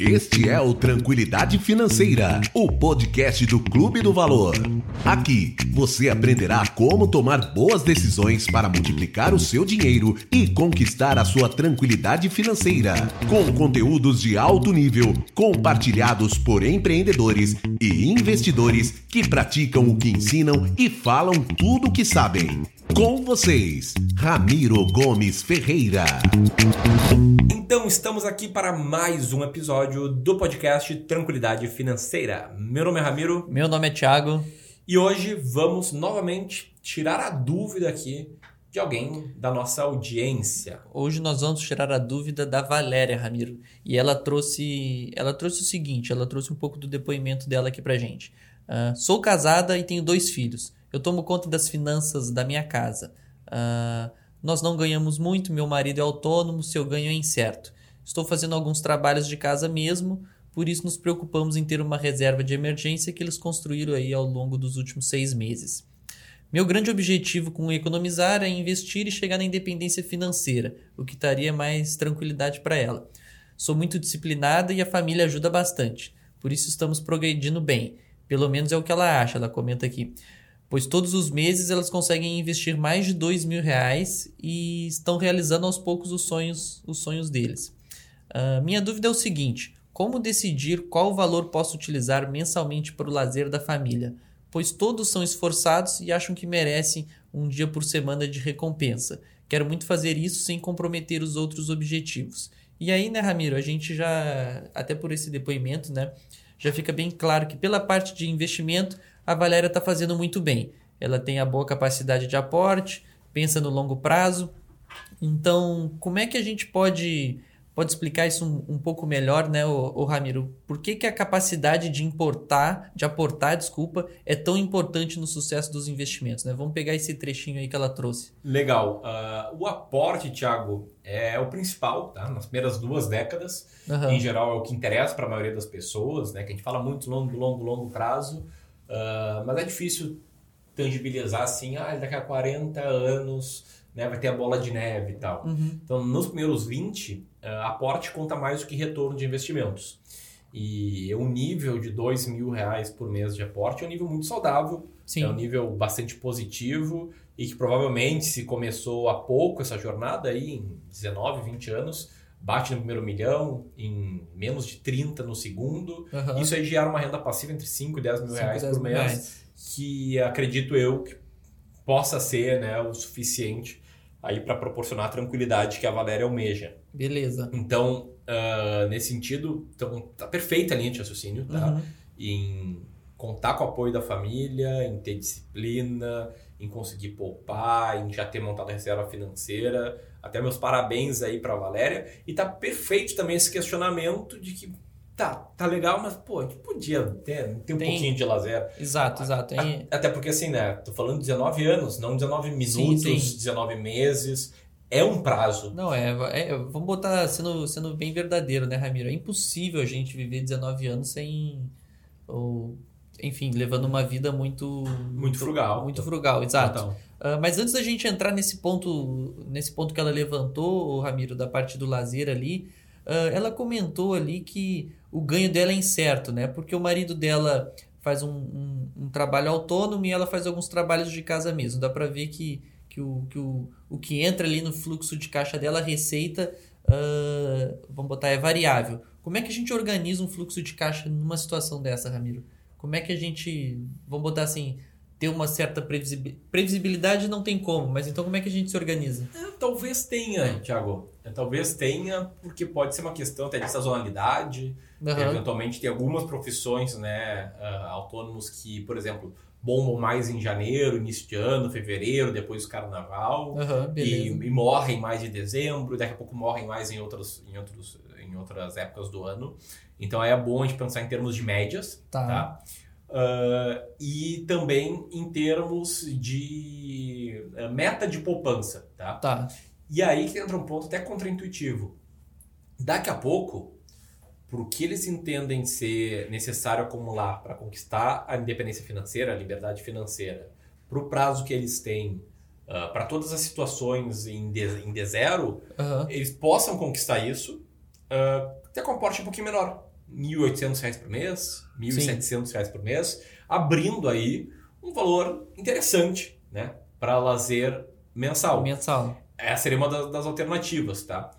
Este é o Tranquilidade Financeira, o podcast do Clube do Valor. Aqui você aprenderá como tomar boas decisões para multiplicar o seu dinheiro e conquistar a sua tranquilidade financeira, com conteúdos de alto nível compartilhados por empreendedores e investidores que praticam o que ensinam e falam tudo o que sabem. Com vocês, Ramiro Gomes Ferreira. Então, estamos aqui para mais um episódio do podcast Tranquilidade Financeira. Meu nome é Ramiro. Meu nome é Thiago. E hoje vamos novamente tirar a dúvida aqui de alguém da nossa audiência. Hoje nós vamos tirar a dúvida da Valéria Ramiro. E ela trouxe, ela trouxe o seguinte, ela trouxe um pouco do depoimento dela aqui pra gente. Uh, sou casada e tenho dois filhos. Eu tomo conta das finanças da minha casa. Uh, nós não ganhamos muito, meu marido é autônomo, seu ganho é incerto. Estou fazendo alguns trabalhos de casa mesmo, por isso nos preocupamos em ter uma reserva de emergência que eles construíram aí ao longo dos últimos seis meses. Meu grande objetivo com economizar é investir e chegar na independência financeira, o que daria mais tranquilidade para ela. Sou muito disciplinada e a família ajuda bastante, por isso estamos progredindo bem. Pelo menos é o que ela acha, ela comenta aqui pois todos os meses elas conseguem investir mais de dois mil reais e estão realizando aos poucos os sonhos, os sonhos deles. Uh, minha dúvida é o seguinte: como decidir qual valor posso utilizar mensalmente para o lazer da família? Pois todos são esforçados e acham que merecem um dia por semana de recompensa. Quero muito fazer isso sem comprometer os outros objetivos. E aí, né, Ramiro, a gente já, até por esse depoimento, né, já fica bem claro que pela parte de investimento a Valéria está fazendo muito bem. Ela tem a boa capacidade de aporte, pensa no longo prazo. Então, como é que a gente pode pode explicar isso um, um pouco melhor, né, o, o, Ramiro? Por que, que a capacidade de importar, de aportar, desculpa, é tão importante no sucesso dos investimentos? Né? Vamos pegar esse trechinho aí que ela trouxe. Legal. Uh, o aporte, Thiago, é o principal, tá? Nas primeiras duas décadas, uhum. em geral, é o que interessa para a maioria das pessoas, né? Que a gente fala muito longo, longo, longo prazo. Uh, mas é difícil tangibilizar assim, ah, daqui a 40 anos né, vai ter a bola de neve e tal. Uhum. Então, nos primeiros 20, uh, aporte conta mais do que retorno de investimentos. E o nível de 2 mil reais por mês de aporte é um nível muito saudável, Sim. é um nível bastante positivo e que provavelmente se começou há pouco essa jornada aí, em 19, 20 anos, bate no primeiro milhão em menos de 30 no segundo. Uhum. Isso aí gera uma renda passiva entre 5 e 10 mil 5, reais 10 por mês, reais. que acredito eu que possa ser né, o suficiente aí para proporcionar a tranquilidade que a Valéria almeja. Beleza. Então, uh, nesse sentido, então, tá perfeita a linha de raciocínio, tá? Uhum. Em contar com o apoio da família, em ter disciplina, em conseguir poupar, em já ter montado a reserva financeira. Até meus parabéns aí para Valéria. E tá perfeito também esse questionamento de que tá, tá legal, mas pô, a gente podia ter, ter um Tem... pouquinho de lazer. Exato, exato. Até porque assim, né, tô falando de 19 anos, não 19 minutos, sim, sim. 19 meses. É um prazo. Não, é, é, Vamos botar sendo, sendo bem verdadeiro, né, Ramiro? É impossível a gente viver 19 anos sem. Ou, enfim, levando uma vida muito. Muito frugal. Muito frugal, exato. Então. Uh, mas antes da gente entrar nesse ponto, nesse ponto que ela levantou, Ramiro, da parte do lazer ali, uh, ela comentou ali que o ganho dela é incerto, né? Porque o marido dela faz um, um, um trabalho autônomo e ela faz alguns trabalhos de casa mesmo. Dá para ver que, que, o, que o, o que entra ali no fluxo de caixa dela, a receita, uh, vamos botar, é variável. Como é que a gente organiza um fluxo de caixa numa situação dessa, Ramiro? Como é que a gente, vamos botar assim, ter uma certa previsibilidade. Previsibilidade não tem como, mas então como é que a gente se organiza? É, talvez tenha, Thiago. É, talvez tenha, porque pode ser uma questão até de sazonalidade. Uhum. Eventualmente tem algumas profissões né, uh, autônomos que, por exemplo, bombam mais em janeiro, início de ano, fevereiro, depois do carnaval. Uhum, e, e, morrem mais em dezembro, daqui a pouco morrem mais em, outros, em, outros, em outras épocas do ano. Então é bom a gente pensar em termos de médias. Tá. tá? Uh, e também em termos de uh, meta de poupança, tá? Tá. E aí que entra um ponto até contraintuitivo. Daqui a pouco, por que eles entendem ser necessário acumular para conquistar a independência financeira, a liberdade financeira, para o prazo que eles têm, uh, para todas as situações em D, em D0, uhum. eles possam conquistar isso, uh, até com um porte um pouquinho menor. R$ 1.800 por mês, R$ 1.700 por mês, abrindo aí um valor interessante né, para lazer mensal. Mensal. Essa seria uma das, das alternativas, tá?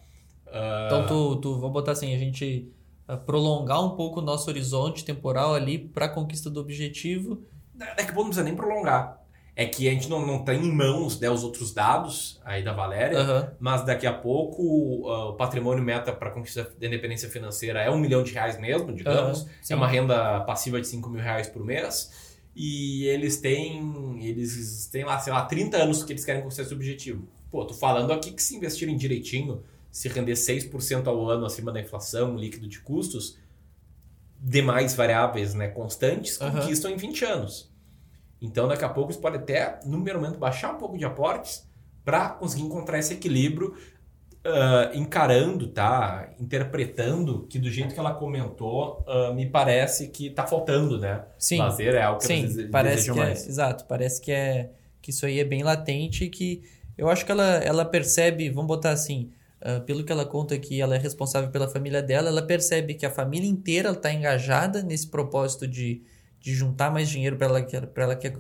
Uh... Então, tu, tu, vamos botar assim, a gente prolongar um pouco o nosso horizonte temporal ali para a conquista do objetivo. Daqui a pouco não precisa nem prolongar. É que a gente não, não tem em mãos né, os outros dados aí da Valéria, uhum. mas daqui a pouco uh, o patrimônio meta para conquista da independência financeira é um milhão de reais mesmo, digamos. Uhum, é uma renda passiva de 5 mil reais por mês. E eles têm, eles têm lá, sei lá, 30 anos que eles querem conquistar esse objetivo. Pô, tô falando aqui que se investirem direitinho, se render 6% ao ano acima da inflação, líquido de custos, demais variáveis né, constantes, conquistam uhum. em 20 anos. Então, daqui a pouco, você pode até, no primeiro momento, baixar um pouco de aportes para conseguir encontrar esse equilíbrio, uh, encarando, tá? Interpretando que do jeito que ela comentou, uh, me parece que está faltando, né? Sim. Lazer é algo que Sim, eles parece que é, exato, parece que é que isso aí é bem latente e que eu acho que ela, ela percebe, vamos botar assim, uh, pelo que ela conta que ela é responsável pela família dela, ela percebe que a família inteira está engajada nesse propósito de de juntar mais dinheiro para ela, para ela que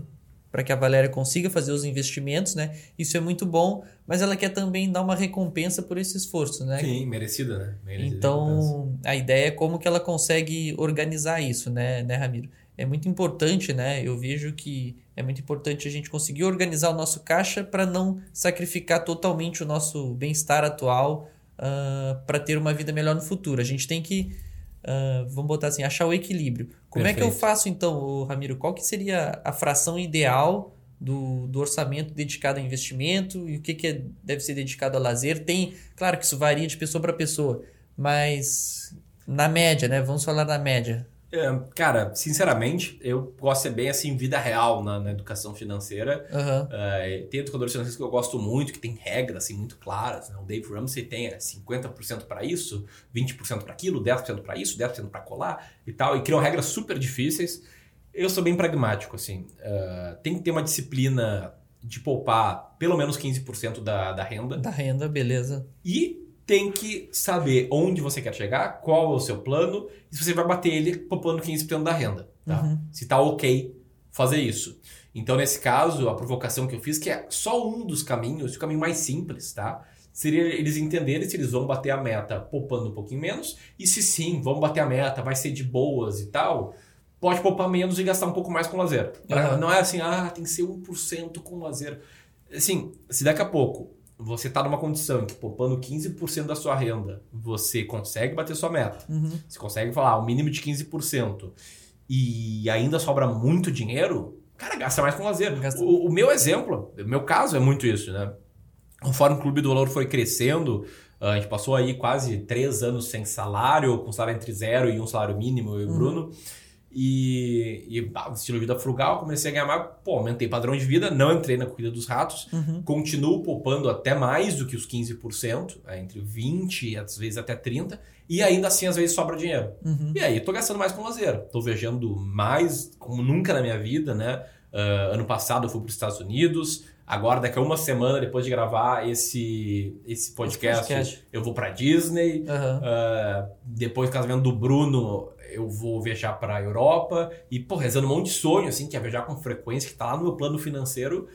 para que a Valéria consiga fazer os investimentos, né? Isso é muito bom, mas ela quer também dar uma recompensa por esse esforço, né? Sim, merecida, né? Merecida então, a ideia é como que ela consegue organizar isso, né, né, Ramiro? É muito importante, né? Eu vejo que é muito importante a gente conseguir organizar o nosso caixa para não sacrificar totalmente o nosso bem-estar atual uh, ah, para ter uma vida melhor no futuro. A gente tem que Uh, vamos botar assim, achar o equilíbrio. Como Perfeito. é que eu faço então, Ramiro? Qual que seria a fração ideal do, do orçamento dedicado a investimento e o que, que é, deve ser dedicado a lazer? Tem, claro que isso varia de pessoa para pessoa, mas na média, né? Vamos falar na média. É, cara, sinceramente, eu gosto de ser bem assim, vida real na, na educação financeira. Uhum. Uh, tem educadores financeiros que eu gosto muito, que tem regras assim, muito claras. Né? O Dave Ramsey tem é, 50% para isso, 20% para aquilo, 10% para isso, 10% para colar e tal. E criam regras super difíceis. Eu sou bem pragmático, assim. Uh, tem que ter uma disciplina de poupar pelo menos 15% da, da renda. Da renda, beleza. E tem que saber onde você quer chegar, qual é o seu plano, e se você vai bater ele poupando 15% da renda. Tá? Uhum. Se tá ok fazer isso. Então, nesse caso, a provocação que eu fiz, que é só um dos caminhos, o caminho mais simples, tá? Seria eles entenderem se eles vão bater a meta poupando um pouquinho menos, e se sim, vão bater a meta, vai ser de boas e tal, pode poupar menos e gastar um pouco mais com lazer. Uhum. Não é assim, ah, tem que ser 1% com lazer. Assim, se daqui a pouco você está numa condição que poupando 15% da sua renda, você consegue bater sua meta. Uhum. Você consegue falar o mínimo de 15%. E ainda sobra muito dinheiro, cara, gasta mais com lazer. O, o, meu exemplo, o meu caso é muito isso, né? Conforme o Clube do Valor foi crescendo, a gente passou aí quase três anos sem salário, com salário entre zero e um salário mínimo, eu e o uhum. Bruno. E, e ah, estilo de vida frugal, comecei a ganhar mais, pô, aumentei padrão de vida, não entrei na corrida dos ratos, uhum. continuo poupando até mais do que os 15%, é, entre 20% e às vezes até 30%, e ainda assim às vezes sobra dinheiro. Uhum. E aí tô gastando mais com lazer, tô viajando mais como nunca na minha vida, né? Uh, ano passado eu fui para os Estados Unidos, agora daqui a uma semana depois de gravar esse, esse podcast, podcast. eu vou para Disney, uhum. uh, depois do casamento do Bruno eu vou viajar para a Europa e, pô, rezando um monte de sonho, assim, que é viajar com frequência, que tá lá no meu plano financeiro,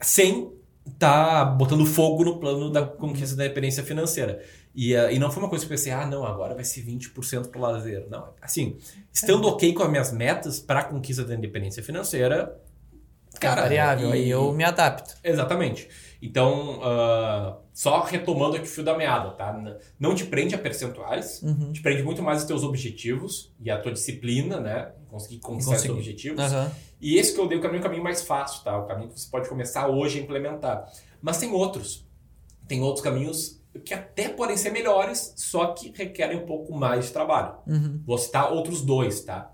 sem tá botando fogo no plano da conquista da independência financeira. E, uh, e não foi uma coisa que eu pensei, ah, não, agora vai ser 20% pro lazer. Não, assim, estando ok com as minhas metas para a conquista da independência financeira, cara... É variável, aí eu me adapto. Exatamente. Então, uh, só retomando aqui o fio da meada, tá? Não te prende a percentuais, uhum. te prende muito mais os teus objetivos e a tua disciplina, né? Conseguir conquistar os objetivos. Uhum. E esse que eu dei o caminho, o caminho mais fácil, tá? O caminho que você pode começar hoje a implementar. Mas tem outros. Tem outros caminhos que até podem ser melhores, só que requerem um pouco mais de trabalho. Uhum. Vou citar outros dois, tá?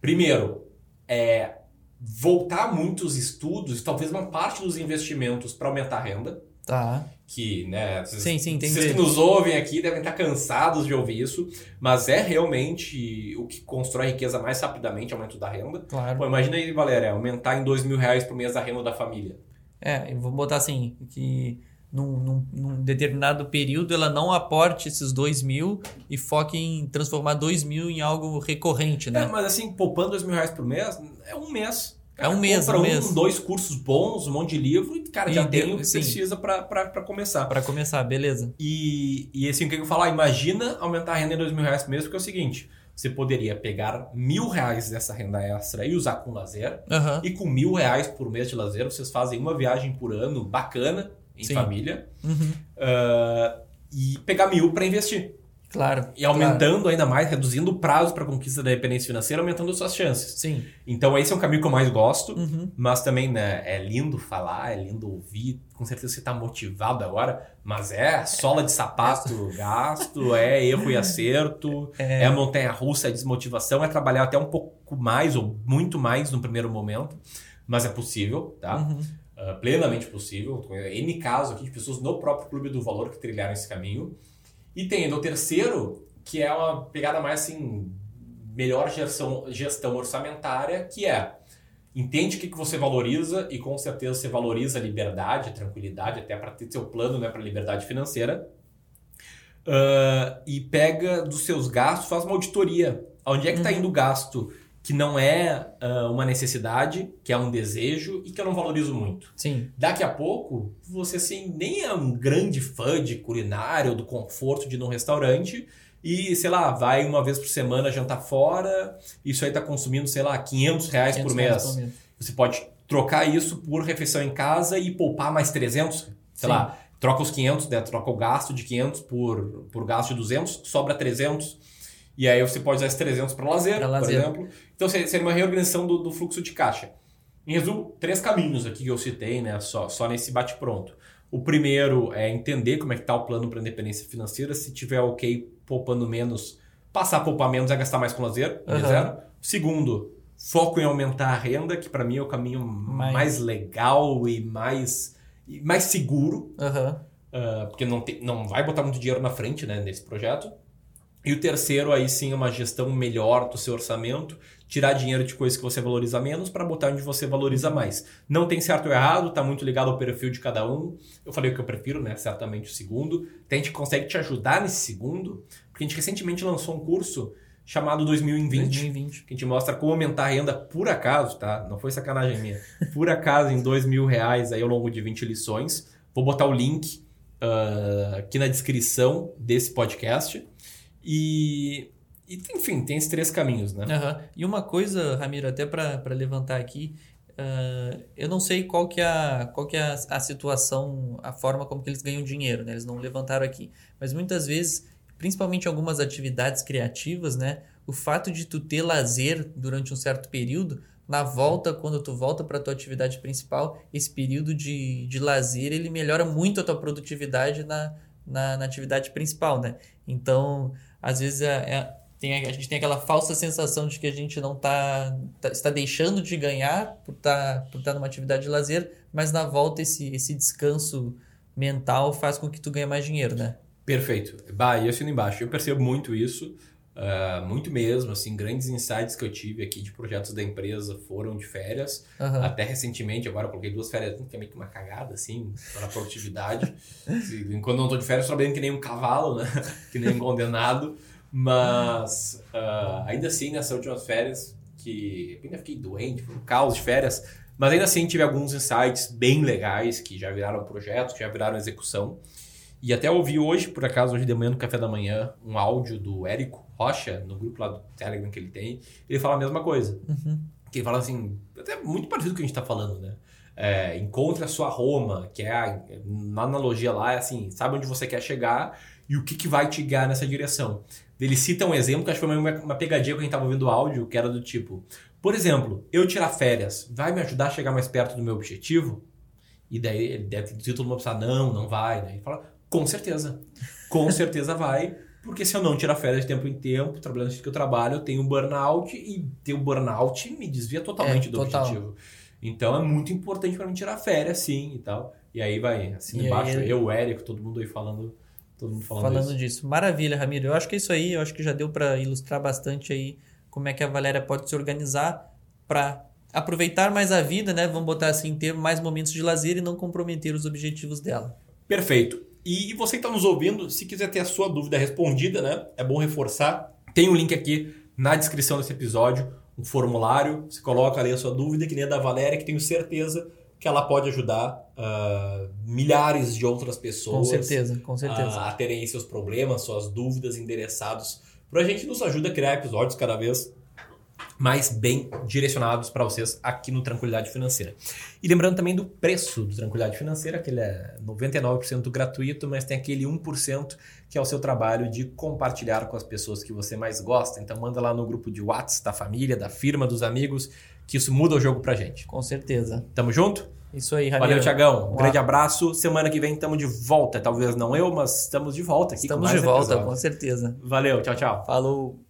Primeiro, é voltar muitos estudos, talvez uma parte dos investimentos para aumentar a renda. Tá. Que, né, vocês, sim, sim, vocês que nos ouvem aqui devem estar cansados de ouvir isso, mas é realmente o que constrói riqueza mais rapidamente, aumento da renda. Claro. Pô, imagina aí, Valéria, aumentar em dois mil reais por mês a renda da família. É, vou botar assim, que num, num, num, determinado período ela não aporte esses dois mil e foque em transformar dois mil em algo recorrente, né? É, mas assim, poupando dois mil reais por mês, é um mês. Cara, é um mês, compra um, mês. dois cursos bons, um monte de livro e, cara, e já tem o que precisa para começar. Para começar, beleza. E, e assim, o que eu falar? Imagina aumentar a renda em dois mil reais por mês, porque é o seguinte, você poderia pegar mil reais dessa renda extra e usar com lazer. Uhum. E com mil reais por mês de lazer, vocês fazem uma viagem por ano bacana em Sim. família. Uhum. Uh, e pegar mil para investir. Claro. E aumentando claro. ainda mais, reduzindo o prazo para a conquista da independência financeira, aumentando suas chances. Sim. Então, esse é um caminho que eu mais gosto, uhum. mas também né, é lindo falar, é lindo ouvir. Com certeza você está motivado agora, mas é sola de sapato gasto, é erro e acerto, é, é montanha russa, é desmotivação, é trabalhar até um pouco mais ou muito mais no primeiro momento, mas é possível, tá? Uhum. Uh, plenamente possível. N casos aqui de pessoas no próprio Clube do Valor que trilharam esse caminho. E tem ainda o terceiro, que é uma pegada mais assim, melhor gestão, gestão orçamentária, que é entende o que, que você valoriza e com certeza você valoriza a liberdade, a tranquilidade, até para ter seu plano né, para liberdade financeira. Uh, e pega dos seus gastos, faz uma auditoria. Onde é que está uhum. indo o gasto que não é uh, uma necessidade, que é um desejo e que eu não valorizo muito. Sim. Daqui a pouco, você assim, nem é um grande fã de culinária ou do conforto de ir num restaurante e, sei lá, vai uma vez por semana jantar fora, isso aí está consumindo, sei lá, 500 reais 500 por mês. Reais por mês. Você pode trocar isso por refeição em casa e poupar mais 300, sei Sim. lá, troca os 500, né? troca o gasto de 500 por, por gasto de 200, sobra 300 e aí você pode usar esses 300 para lazer, pra lazer, por exemplo. Então seria uma reorganização do, do, fluxo de caixa. Em resumo, três caminhos aqui que eu citei, né? Só, só nesse bate-pronto. O primeiro é entender como é que está o plano para independência financeira. Se tiver ok, poupando menos, passar a poupar menos é gastar mais com lazer. Uhum. Zero. Segundo, foco em aumentar a renda, que para mim é o caminho mais, mais legal e mais, e mais seguro. Uhum. Uh, porque não, te, não vai botar muito dinheiro na frente né, nesse projeto. E o terceiro, aí sim, uma gestão melhor do seu orçamento, tirar dinheiro de coisas que você valoriza menos para botar onde você valoriza mais. Não tem certo ou errado, está muito ligado ao perfil de cada um. Eu falei o que eu prefiro, né? Certamente o segundo. a gente consegue te ajudar nesse segundo, porque a gente recentemente lançou um curso chamado 2020, 2020. que a gente mostra como aumentar a renda por acaso, tá? Não foi sacanagem minha. Por acaso, em dois mil reais aí ao longo de 20 lições. Vou botar o link uh, aqui na descrição desse podcast. E, e, enfim, tem esses três caminhos, né? Uhum. E uma coisa, Ramiro, até para levantar aqui, uh, eu não sei qual que é, a, qual que é a, a, situação, a forma como que eles ganham dinheiro, né? Eles não levantaram aqui. Mas muitas vezes, principalmente algumas atividades criativas, né? O fato de tu ter lazer durante um certo período, na volta, quando tu volta para tua atividade principal, esse período de, de lazer, ele melhora muito a tua produtividade na, na, na atividade principal, né? Então, às vezes é, é, tem, a gente tem aquela falsa sensação de que a gente não tá, tá está deixando de ganhar por estar tá, por tá numa atividade de lazer, mas na volta esse, esse descanso mental faz com que tu ganhe mais dinheiro, né? Perfeito. Bah, e assino embaixo. Eu percebo muito isso. Uh, muito mesmo, assim, grandes insights que eu tive aqui de projetos da empresa foram de férias. Uhum. Até recentemente, agora eu coloquei duas férias, que é meio que uma cagada, assim, para a produtividade. Enquanto não estou de férias, trabalhando que nem um cavalo, né? que nem um condenado. Mas, uh, ainda assim, nessas últimas férias, que ainda fiquei doente, foi um caos de férias, mas ainda assim tive alguns insights bem legais que já viraram projetos, que já viraram execução. E até ouvi hoje, por acaso, hoje de manhã no café da manhã, um áudio do Érico Rocha, no grupo lá do Telegram que ele tem. Ele fala a mesma coisa. Uhum. Que ele fala assim, até muito parecido com o que a gente está falando, né? É, encontre a sua Roma, que é a, na analogia lá, é assim, sabe onde você quer chegar e o que, que vai te guiar nessa direção. Ele cita um exemplo que acho que foi uma, uma pegadinha quando a gente estava ouvindo o áudio, que era do tipo, por exemplo, eu tirar férias vai me ajudar a chegar mais perto do meu objetivo? E daí ele deve ter dito todo mundo pensar, não, não vai. Daí ele fala, com certeza. Com certeza vai. Porque se eu não tirar férias de tempo em tempo, trabalhando no que eu trabalho, eu tenho burnout e ter o burnout me desvia totalmente é, do total. objetivo. Então é muito importante para mim tirar férias, sim, e tal. E aí vai, assim e embaixo, aí, eu, o Érico, todo mundo aí falando, todo mundo falando, falando disso. Maravilha, Ramiro. Eu acho que é isso aí, eu acho que já deu para ilustrar bastante aí como é que a Valéria pode se organizar para aproveitar mais a vida, né? Vamos botar assim, ter mais momentos de lazer e não comprometer os objetivos dela. Perfeito. E você que está nos ouvindo, se quiser ter a sua dúvida respondida, né? É bom reforçar. Tem um link aqui na descrição desse episódio, um formulário. Você coloca ali a sua dúvida, que nem a da Valéria, que tenho certeza que ela pode ajudar uh, milhares de outras pessoas. Com certeza, com certeza. A, a terem seus problemas, suas dúvidas endereçados. Para a gente nos ajuda a criar episódios cada vez mais bem direcionados para vocês aqui no Tranquilidade Financeira. E lembrando também do preço do Tranquilidade Financeira, que ele é 99% gratuito, mas tem aquele 1% que é o seu trabalho de compartilhar com as pessoas que você mais gosta. Então manda lá no grupo de WhatsApp da família, da firma, dos amigos, que isso muda o jogo pra gente. Com certeza. Tamo junto? Isso aí, Ramiro. Valeu, Tiagão. Um grande abraço. Semana que vem estamos de volta. Talvez não eu, mas estamos de volta aqui estamos de volta, episódios. com certeza. Valeu, tchau, tchau. Falou.